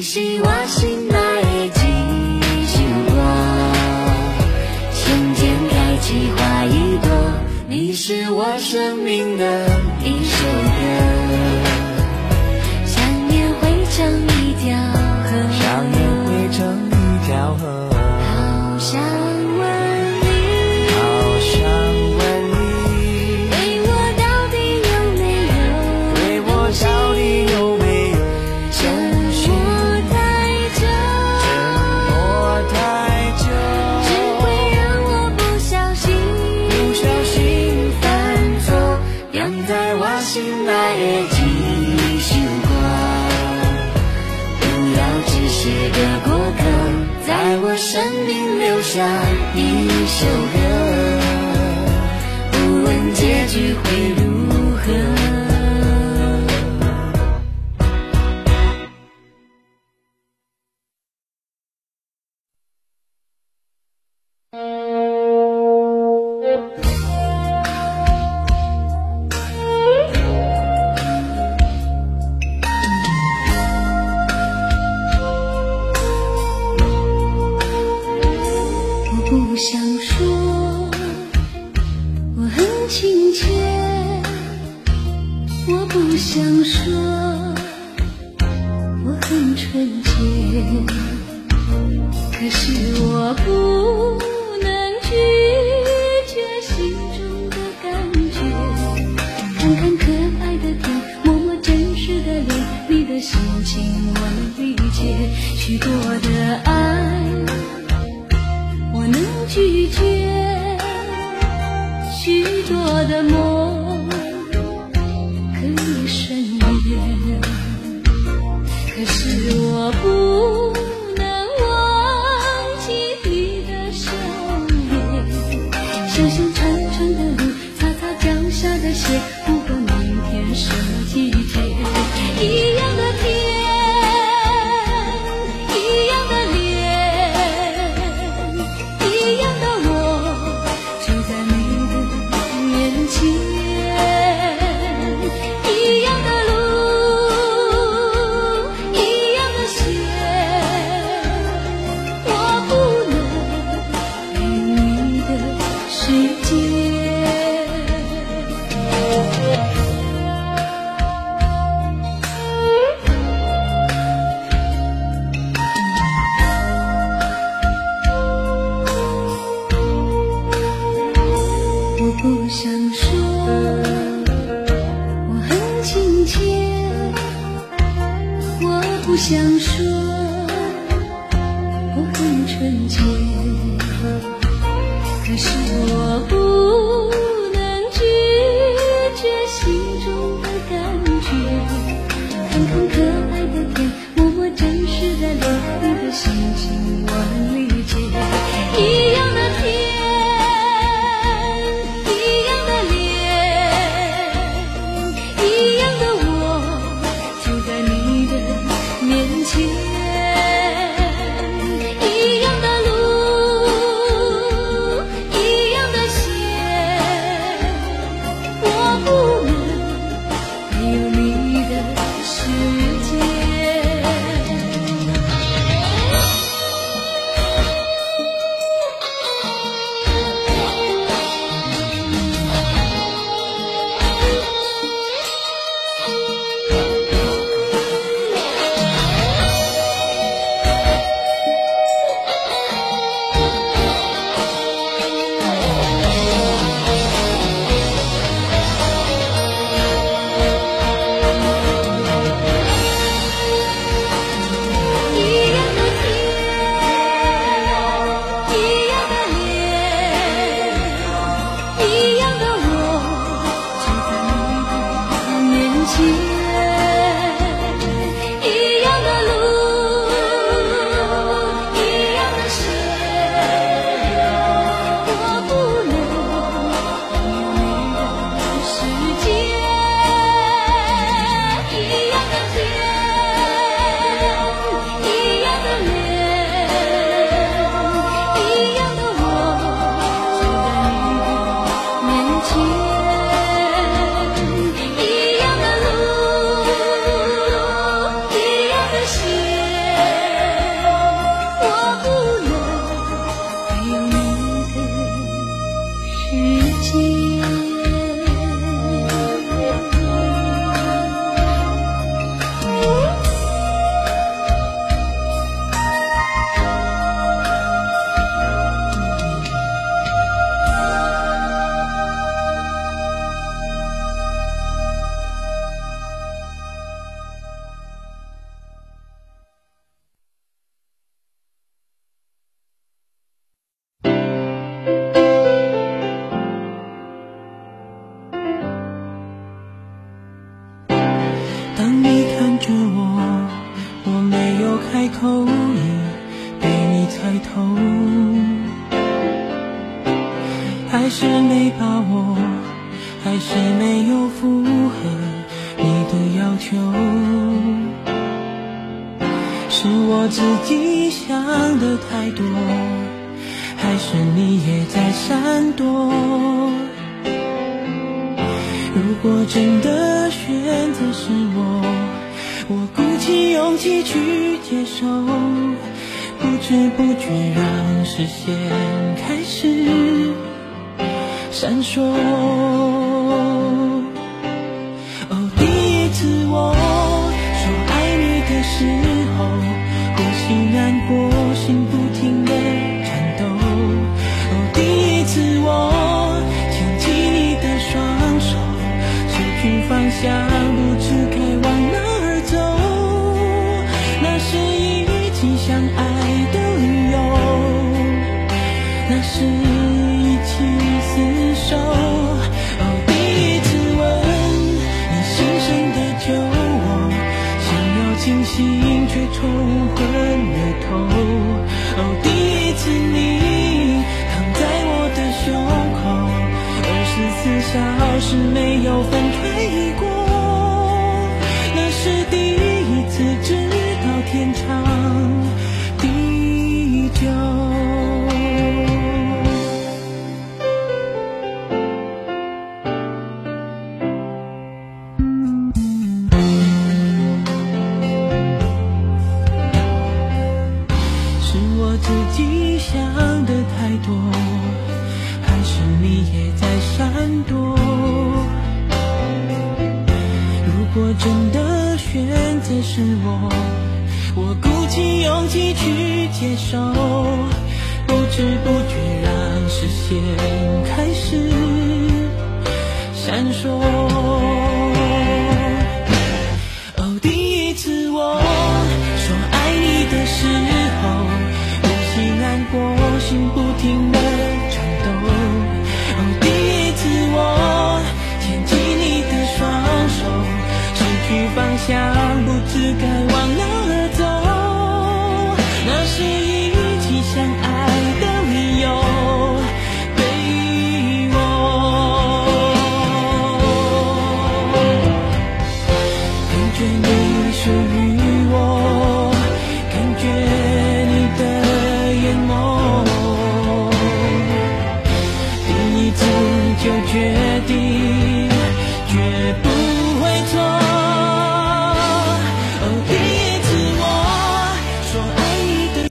你是我心内的一首歌胸间开起花一朵你是我生命的一首歌下一首歌不问结局会我不想说我很纯洁可是我不能拒绝。心中的感觉看看可爱的天摸摸真实的脸你的心情我能理解许多的爱我能拒绝许多的梦我不。想说记着我，我没有开口，已被你猜透。还是没把握，还是没有符合你的要求。是我自己想的太多，还是你也在闪躲？如果真的选择是我，我鼓起勇气去接受，不知不觉让视线开始闪烁。是没有分果真的选择是我，我鼓起勇气去接受，不知不觉让视线开始闪烁。只敢